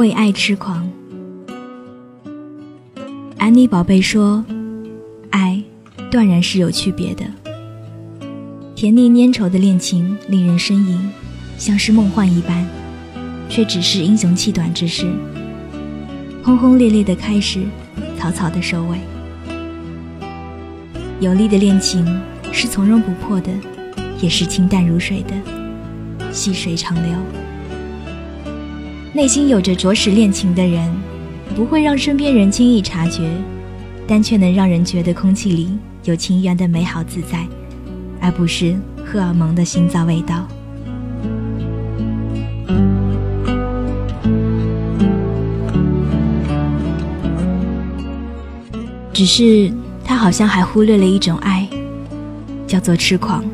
为爱痴狂。安妮宝贝说：“爱，断然是有区别的。甜腻粘稠的恋情令人呻吟，像是梦幻一般，却只是英雄气短之事。轰轰烈烈的开始，草草的收尾。有力的恋情是从容不迫的，也是清淡如水的，细水长流。”内心有着着实恋情的人，不会让身边人轻易察觉，但却能让人觉得空气里有情缘的美好自在，而不是荷尔蒙的心脏味道。只是他好像还忽略了一种爱，叫做痴狂。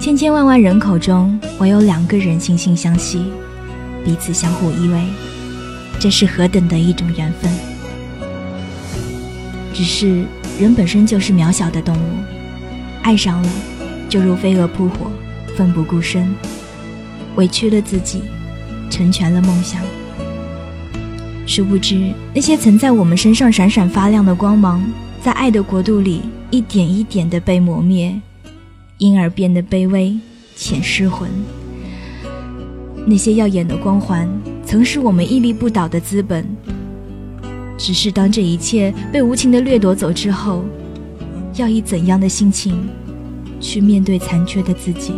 千千万万人口中，唯有两个人惺惺相惜。彼此相互依偎，这是何等的一种缘分！只是人本身就是渺小的动物，爱上了就如飞蛾扑火，奋不顾身，委屈了自己，成全了梦想。殊不知，那些曾在我们身上闪闪发亮的光芒，在爱的国度里一点一点的被磨灭，因而变得卑微且失魂。那些耀眼的光环，曾是我们屹立不倒的资本。只是当这一切被无情的掠夺走之后，要以怎样的心情去面对残缺的自己？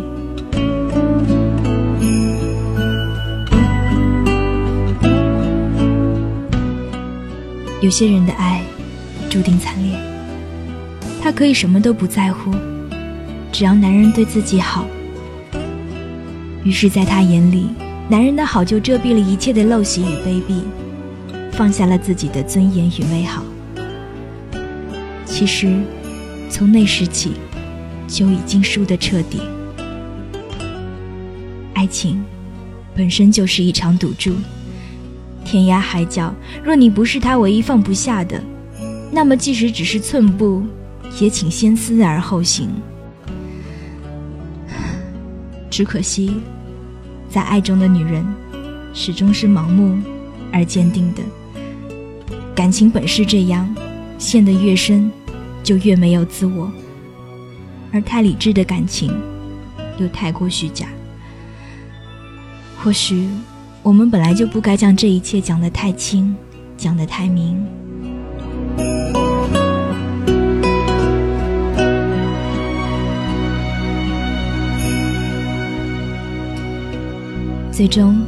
有些人的爱注定惨烈，他可以什么都不在乎，只要男人对自己好。于是，在他眼里，男人的好就遮蔽了一切的陋习与卑鄙，放下了自己的尊严与美好。其实，从那时起，就已经输得彻底。爱情，本身就是一场赌注。天涯海角，若你不是他唯一放不下的，那么即使只是寸步，也请先思而后行。只可惜。在爱中的女人，始终是盲目而坚定的。感情本是这样，陷得越深，就越没有自我。而太理智的感情，又太过虚假。或许，我们本来就不该将这一切讲得太轻，讲得太明。最终，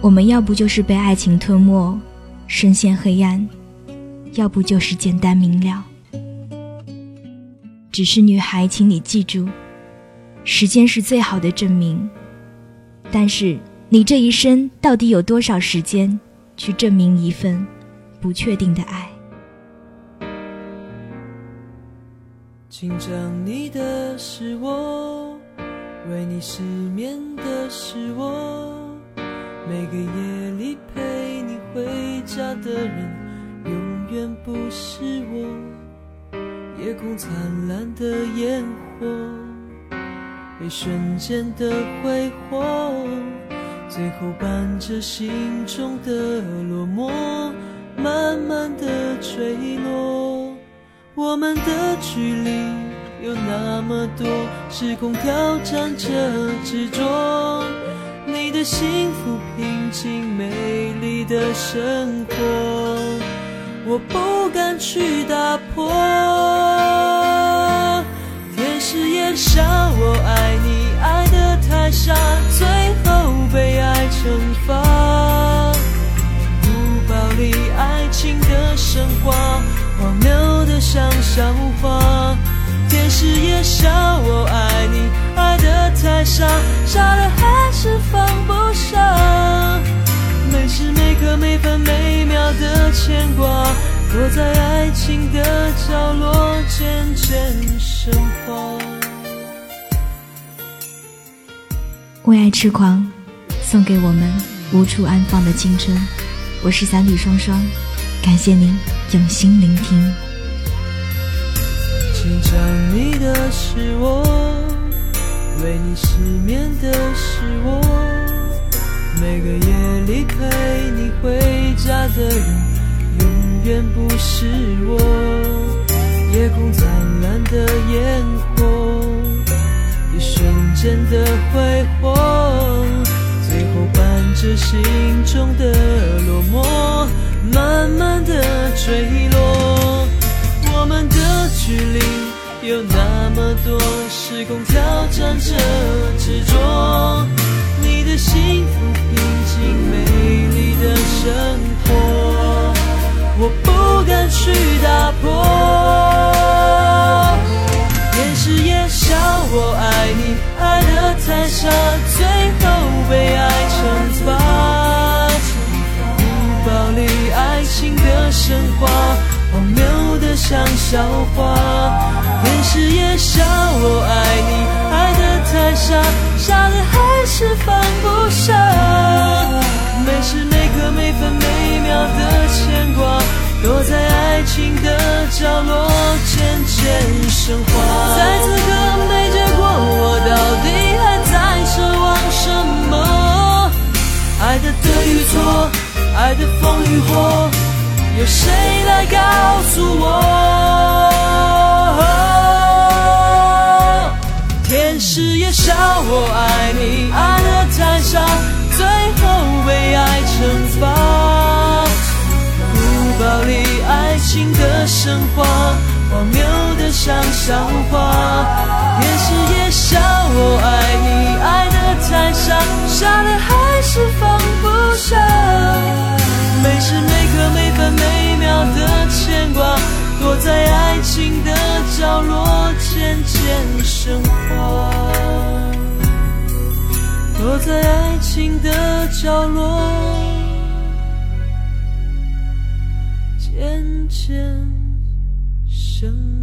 我们要不就是被爱情吞没，深陷黑暗；要不就是简单明了。只是女孩，请你记住，时间是最好的证明。但是，你这一生到底有多少时间去证明一份不确定的爱？紧张你的是我，为你失眠的是我。每个夜里陪你回家的人，永远不是我。夜空灿烂的烟火，一瞬间的挥霍，最后伴着心中的落寞，慢慢的坠落。我们的距离有那么多，时空挑战着执着。你的幸福、平静、美丽的生活，我不敢去打破。的像笑话。天使也笑我爱你，爱的。傻，傻的还是放不下。每时每刻每分每秒的牵挂，躲在爱情的角落渐渐升华。为爱痴狂，送给我们无处安放的青春。我是三弟双双，感谢您用心聆听。是我，为你失眠的是我，每个夜里陪你回家的人，永远不是我。夜空灿烂的烟火，一瞬间的挥霍，最后伴着心中的时空挑战着执着。你的幸福平静美丽的生活，我不敢去打破。电视也笑我爱你，爱得太傻，最后被爱惩罚。不暴力爱情的神话。的像笑话，电视也笑我爱你，爱得太傻，傻的还是放不下。每时每刻每分每秒的牵挂，躲在爱情的角落渐渐升华。在此刻没结果，我到底还在奢望什么？爱的对与错，爱的风与火。有谁来告诉我？天使也笑我爱你，爱得太傻，最后被爱惩罚。不暴力爱情的神话，荒谬的像笑话。天使也笑我爱你，渐升华，躲在爱情的角落渐渐生。